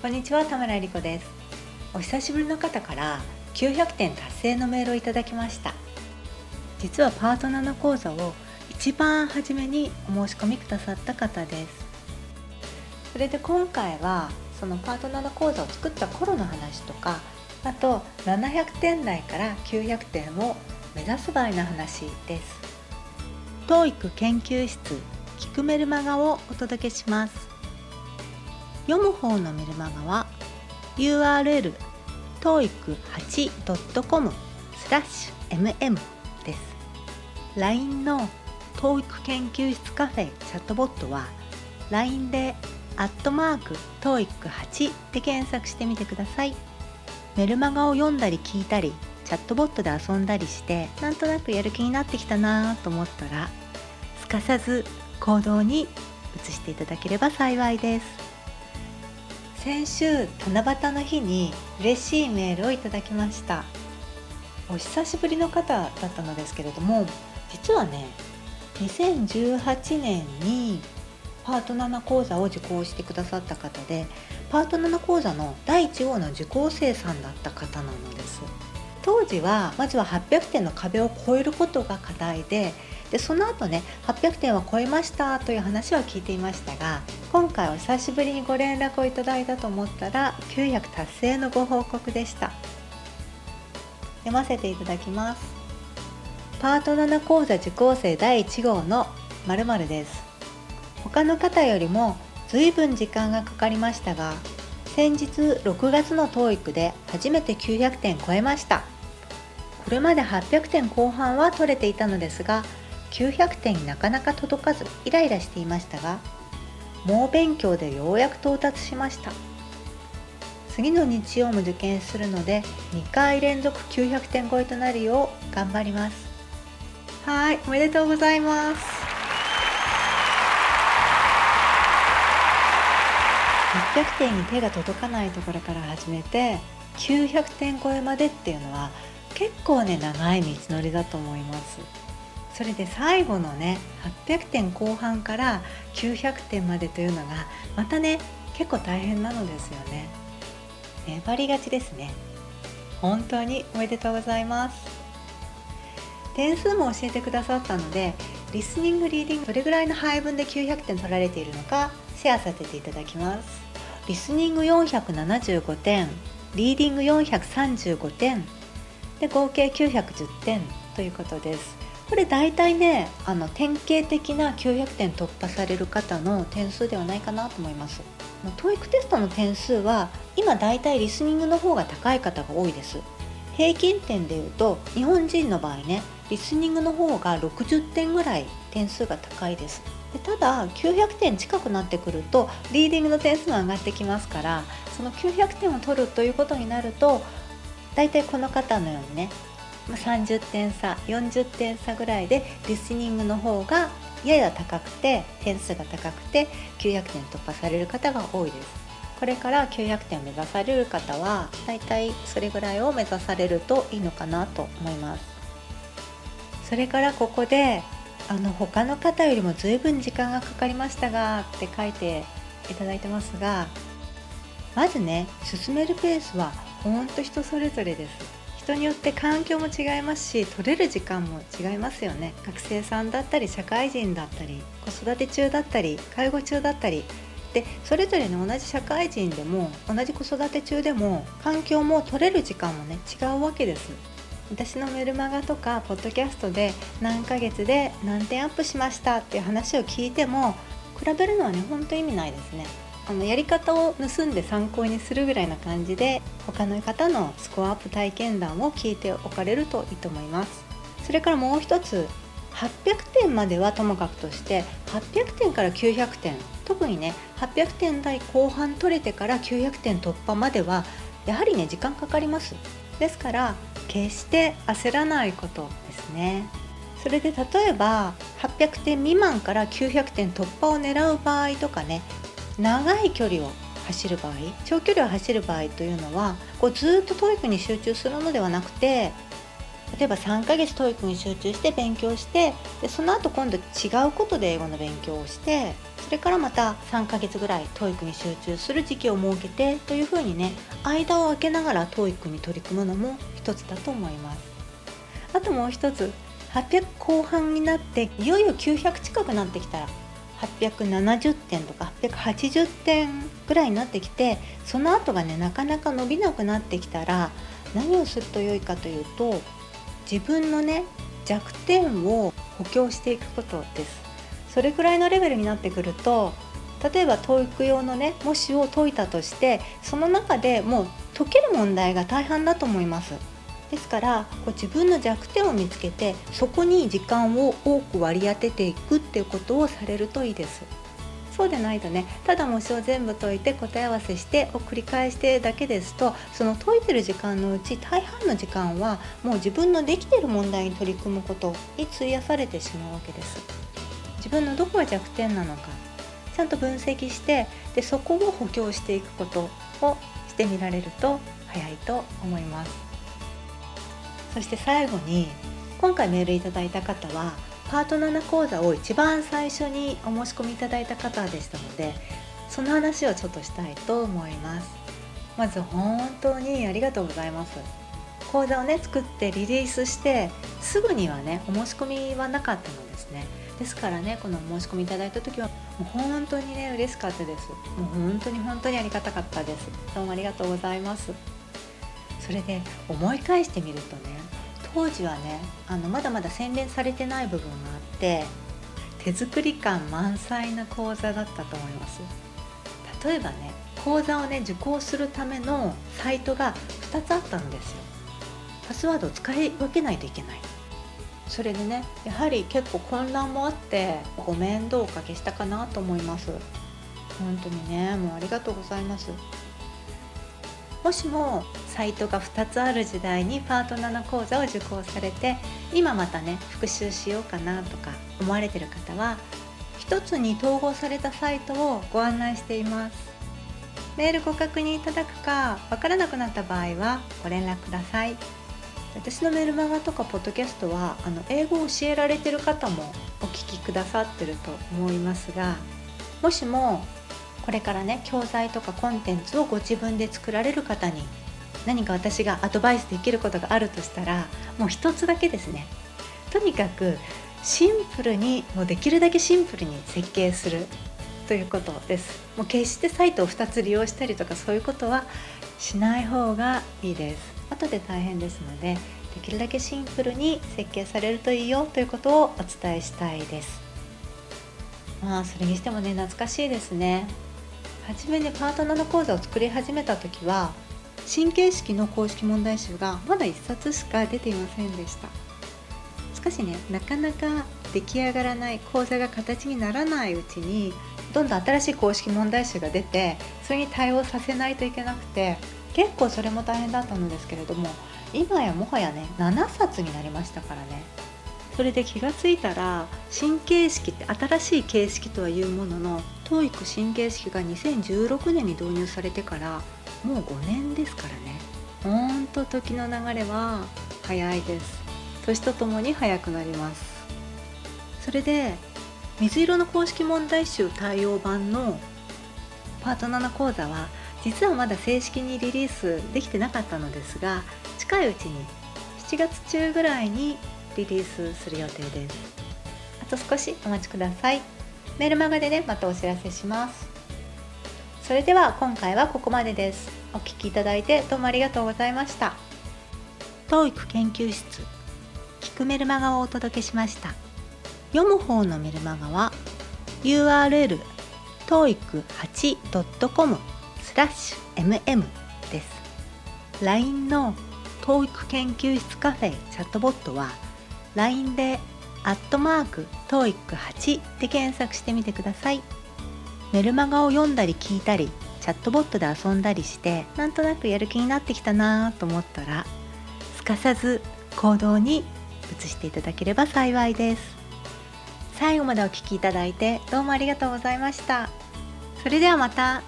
こんにちは田村理子です。お久しぶりの方から900点達成のメールをいただきました。実はパートナーの講座を一番初めにお申し込みくださった方です。それで今回はそのパートナーの講座を作った頃の話とかあと700点台から900点を目指す場合の話です TOEIC 研究室聞くメルマガをお届けします。読む方のメルマガは URL toeic8.com スラッシュ mm です。LINE の TOEIC 研究室カフェチャットボットは LINE でアットマーク TOEIC8 で検索してみてください。メルマガを読んだり聞いたりチャットボットで遊んだりしてなんとなくやる気になってきたなと思ったらすかさず行動に移していただければ幸いです。先週七夕の日に嬉しいメールをいただきました。お久しぶりの方だったのですけれども実はね2018年にパート7講座を受講してくださった方でパート7講座の第1号の受講生さんだった方なのです。当時はまずは800点の壁を超えることが課題ででその後ね800点は超えましたという話は聞いていましたが今回は久しぶりにご連絡をいただいたと思ったら900達成のご報告でした。読ませていただきます。パート7講座受講生第1号の〇〇です。他の方よりも随分時間がかかりましたが先日6月の TOEIC で初めて900点超えました。これまで800点後半は取れていたのですが900点になかなか届かずイライラしていましたが猛勉強でようやく到達しました。次の日曜も受験するので2回連続900点超えとなるよう頑張ります。はいおめでとうございます。800点に手が届かないところから始めて900点超えまでっていうのは結構ね長い道のりだと思います。それで最後のね800点後半から900点までというのがまたね結構大変なのですよね。粘りがちですね。本当におめでとうございます。点数も教えてくださったのでリスニングリーディングどれぐらいの配分で900点取られているのかシェアさせていただきます。リスニング475点リーディング435点で合計910点ということです。これ大体ねあの典型的な900点突破される方の点数ではないかなと思います。TOEIC テストの点数は今大体リスニングの方が高い方が多いです。平均点でいうと日本人の場合ねリスニングの方が60点ぐらい点数が高いです。でただ900点近くなってくるとリーディングの点数も上がってきますからその900点を取るということになると大体この方のようにね30点差40点差ぐらいでリスニングの方がやや高くて点数が高くて900点突破される方が多いです。これから900点を目指される方はだいたいそれぐらいを目指されるといいのかなと思います。それからここであの他の方よりも随分時間がかかりましたがって書いていただいてますがまずね進めるペースはほんと人それぞれです。人によって環境も違いますし取れる時間も違いますよね。学生さんだったり社会人だったり子育て中だったり介護中だったり。でそれぞれの同じ社会人でも同じ子育て中でも環境も取れる時間もね違うわけです。私のメルマガとかポッドキャストで何ヶ月で何点アップしましたっていう話を聞いても比べるのはねほんと意味ないですね。あのやり方を盗んで参考にするぐらいな感じで他の方のスコアアップ体験談を聞いておかれるといいと思います。それからもう一つ800点まではともかくとして800点から900点特にね800点台後半取れてから900点突破まではやはりね時間かかります。ですから決して焦らないことですね。それで例えば800点未満から900点突破を狙う場合とかね長い距離を走る場合長距離を走る場合というのはこうずっと TOEIC に集中するのではなくて例えば3ヶ月 TOEIC に集中して勉強してでその後今度違うことで英語の勉強をしてそれからまた3ヶ月ぐらい TOEIC に集中する時期を設けてというふうにね間を空けながら TOEIC に取り組むのも一つだと思います。あともう一つ800後半になっていよいよ900近くなってきたら870点とか880点ぐらいになってきてその後がねなかなか伸びなくなってきたら何をすると良いかというと自分のね弱点を補強していくことです。それくらいのレベルになってくると例えば TOEIC 用のね模試を解いたとしてその中でもう解ける問題が大半だと思います。ですからこう自分の弱点を見つけてそこに時間を多く割り当てていくっていうことをされるといいです。そうでないとねただ模試を全部解いて答え合わせしてを繰り返してだけですとその解いてる時間のうち大半の時間はもう自分のできてる問題に取り組むことに費やされてしまうわけです。自分のどこが弱点なのかちゃんと分析してでそこを補強していくことをしてみられると早いと思います。そして最後に今回メールいただいた方はパート7講座を一番最初にお申し込みいただいた方でしたのでその話をちょっとしたいと思います。まず本当にありがとうございます。講座をね作ってリリースしてすぐにはねお申し込みはなかったのですね。ですからねこの申し込みいただいた時はもう本当にね嬉しかったです。もう本当に本当にありがたかったです。どうもありがとうございます。それで思い返してみるとね当時はねあのまだまだ洗練されてない部分があって手作り感満載な講座だったと思います。例えばね講座をね受講するためのサイトが2つあったんですよ。パスワードを使い分けないといけない。それでねやはり結構混乱もあってご面倒をおかけしたかなと思います。本当にねもうありがとうございます。もしもサイトが2つある時代にパートナーの講座を受講されて今またね復習しようかなとか思われてる方は1つに統合されたサイトをご案内しています。メールご確認いただくかわからなくなった場合はご連絡ください。私のメルマガとかポッドキャストはあの英語を教えられてる方もお聞きくださってると思いますがもしもこれからね教材とかコンテンツをご自分で作られる方に何か私がアドバイスできることがあるとしたらもう一つだけですね。とにかくシンプルにもうできるだけシンプルに設計する。ということです。もう決してサイトを2つ利用したりとかそういうことはしない方がいいです。後で大変ですのでできるだけシンプルに設計されるといいよ。ということをお伝えしたいです。まあそれにしてもね懐かしいですね。初めにパートナーの講座を作り始めた時は神経式の公式問題集がまだ1冊しか出ていませんでした。しかしねなかなか出来上がらない講座が形にならないうちにどんどん新しい公式問題集が出てそれに対応させないといけなくて結構それも大変だったのですけれども今やもはやね7冊になりましたからね。それで気が付いたら神経式って新しい形式とはいうものの TOEIC 神経式が2016年に導入されてからもう5年ですからね。ほんと時の流れは早いです。年とともに早くなります。それで水色の公式問題集対応版のパート7講座は実はまだ正式にリリースできてなかったのですが近いうちに7月中ぐらいにリリースする予定です。あと少しお待ちください。メールマガでねまたお知らせします。それでは今回はここまでです。お聴きいただいてどうもありがとうございました。TOEIC 研究室。聞くメルマガをお届けしました。読む方のメルマガは URL toeic8.com スラッシュ mm です。LINE の TOEIC 研究室カフェチャットボットは LINE でアットマーク TOEIC8 で検索してみてください。メルマガを読んだり聞いたりチャットボットで遊んだりしてなんとなくやる気になってきたなと思ったらすかさず行動に移していただければ幸いです。最後までお聴きいただいてどうもありがとうございました。それではまた。